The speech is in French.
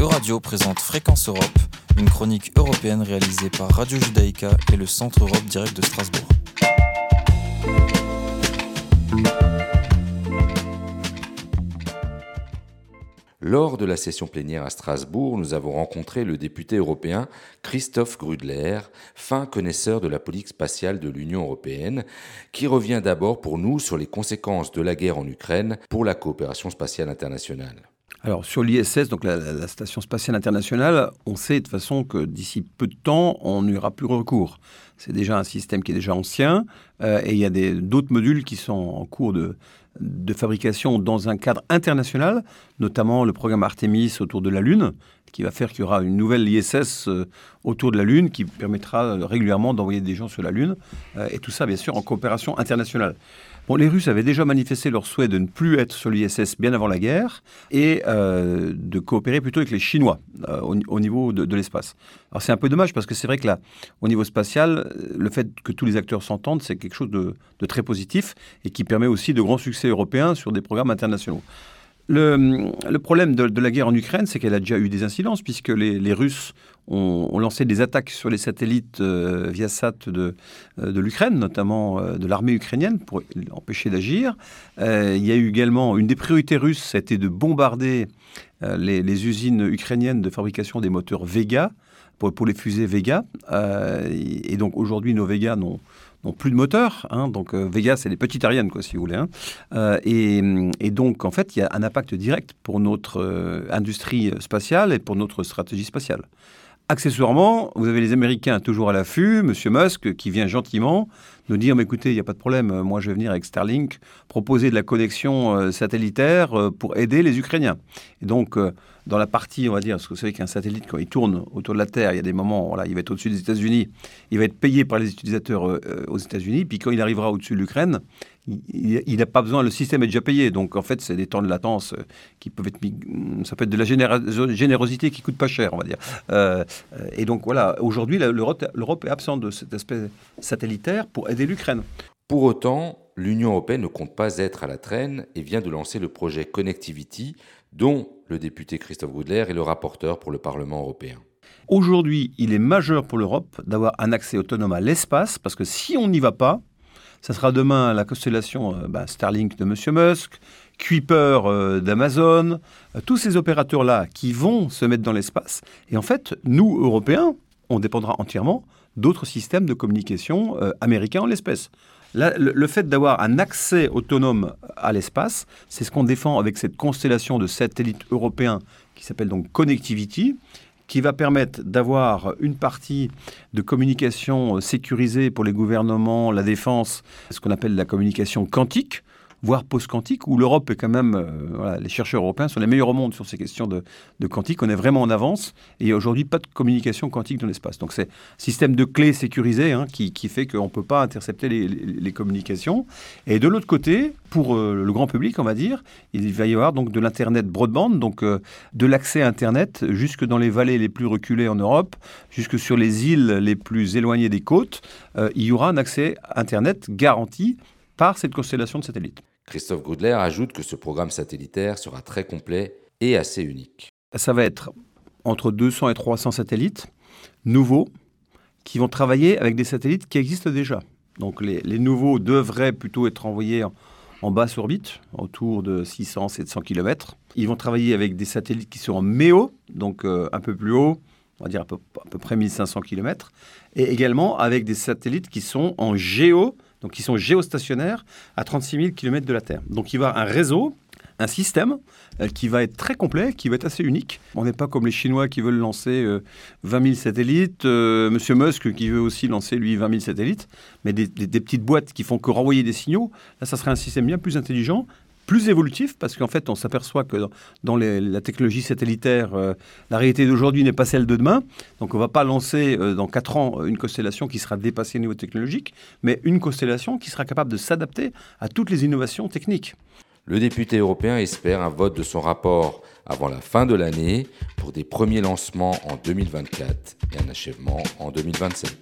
Euradio présente Fréquence Europe, une chronique européenne réalisée par Radio Judaïka et le Centre Europe Direct de Strasbourg. Lors de la session plénière à Strasbourg, nous avons rencontré le député européen Christophe Grudler, fin connaisseur de la politique spatiale de l'Union européenne, qui revient d'abord pour nous sur les conséquences de la guerre en Ukraine pour la coopération spatiale internationale. Alors sur l'ISS, donc la, Station spatiale internationale, on sait de toute façon que d'ici peu de temps, on n'y aura plus recours. C'est déjà un système qui est déjà ancien euh, et il y a d'autres modules qui sont en cours de, de fabrication dans un cadre international, notamment le programme Artemis autour de la Lune, qui va faire qu'il y aura une nouvelle ISS euh, autour de la Lune qui permettra régulièrement d'envoyer des gens sur la Lune, euh, et tout ça bien sûr en coopération internationale les Russes avaient déjà manifesté leur souhait de ne plus être sur l'ISS bien avant la guerre et euh, de coopérer plutôt avec les Chinois euh, au, niveau de, l'espace. Alors c'est un peu dommage parce que c'est vrai que là, au niveau spatial, le fait que tous les acteurs s'entendent, c'est quelque chose de, très positif et qui permet aussi de grands succès européens sur des programmes internationaux. Le, problème de, la guerre en Ukraine, c'est qu'elle a déjà eu des incidences, puisque les, Russes ont, lancé des attaques sur les satellites euh, via Viasat de, euh, de l'Ukraine, notamment euh, de l'armée ukrainienne, pour l'empêcher d'agir. il y a eu également une des priorités russes, c'était de bombarder les, usines ukrainiennes de fabrication des moteurs Vega, pour les fusées Vega. et donc aujourd'hui, nos Vega n'ont n'ont plus de moteur. Hein, donc euh, Vega, c'est les petites Ariane, quoi, si vous voulez. Hein. Euh, et, donc, en fait, il y a un impact direct pour notre euh, industrie spatiale et pour notre stratégie spatiale. Accessoirement, vous avez les Américains toujours à l'affût, M. Musk qui vient gentiment nous dire mais écoutez, il n'y a pas de problème, moi je vais venir avec Starlink proposer de la connexion satellitaire pour aider les Ukrainiens. Et donc, dans la partie, on va dire, parce que vous savez qu'un satellite, quand il tourne autour de la Terre, il y a des moments, voilà, il va être au-dessus des États-Unis, il va être payé par les utilisateurs euh, euh, aux États-Unis, puis quand il arrivera au-dessus de l'Ukraine, il n'a pas besoin, le système est déjà payé. Donc en fait, c'est des temps de latence euh, qui peuvent être, ça peut être de la générosité qui coûte pas cher, on va dire. et donc voilà, aujourd'hui, l'Europe est absente de cet aspect satellitaire pour aider l'Ukraine. Pour autant, l'Union européenne ne compte pas être à la traîne et vient de lancer le projet Connectivity, dont le député Christophe Goudler est le rapporteur pour le Parlement européen. Aujourd'hui, il est majeur pour l'Europe d'avoir un accès autonome à l'espace, parce que si on n'y va pas, ça sera demain la constellation euh, bah, Starlink de M. Musk, Kuiper euh, d'Amazon, euh, tous ces opérateurs-là qui vont se mettre dans l'espace. Et en fait, nous, Européens, on dépendra entièrement d'autres systèmes de communication américains en l'espèce le, fait d'avoir un accès autonome à l'espace, c'est ce qu'on défend avec cette constellation de satellites européens qui s'appelle donc Connectivity, qui va permettre d'avoir une partie de communication sécurisée pour les gouvernements, la défense, ce qu'on appelle la communication quantique, voire post-quantique, où l'Europe est quand même, euh, les chercheurs européens sont les meilleurs au monde sur ces questions de, quantique. On est vraiment en avance et aujourd'hui pas de communication quantique dans l'espace. Donc c'est un système de clés sécurisé hein, qui, fait qu'on ne peut pas intercepter les, communications. Et de l'autre côté, pour euh, le grand public, on va dire, il va y avoir donc de l'Internet broadband, donc euh, de l'accès à Internet jusque dans les vallées les plus reculées en Europe, jusque sur les îles les plus éloignées des côtes. il y aura un accès Internet garanti par cette constellation de satellites. Christophe Goudler ajoute que ce programme satellitaire sera très complet et assez unique. Ça va être entre 200 et 300 satellites nouveaux qui vont travailler avec des satellites qui existent déjà. Donc les, nouveaux devraient plutôt être envoyés en, basse orbite, autour de 600-700 km. Ils vont travailler avec des satellites qui sont en MEO, donc euh, un peu plus haut, on va dire à peu, à peu près 1500 km, et également avec des satellites qui sont en géo, donc qui sont géostationnaires à 36 000 km de la Terre. Donc il va un réseau, un système euh, qui va être très complet, qui va être assez unique. On n'est pas comme les Chinois qui veulent lancer 20 euh, 000 satellites, euh, Monsieur Musk qui veut aussi lancer lui 20 000 satellites, mais des, des, petites boîtes qui font que renvoyer des signaux. Là, ça serait un système bien plus intelligent, plus évolutif, parce qu'en fait, on s'aperçoit que dans la technologie satellitaire, euh, la réalité d'aujourd'hui n'est pas celle de demain. Donc, on ne va pas lancer euh, dans 4 ans une constellation qui sera dépassée au niveau technologique, mais une constellation qui sera capable de s'adapter à toutes les innovations techniques. Le député européen espère un vote de son rapport avant la fin de l'année pour des premiers lancements en 2024 et un achèvement en 2027.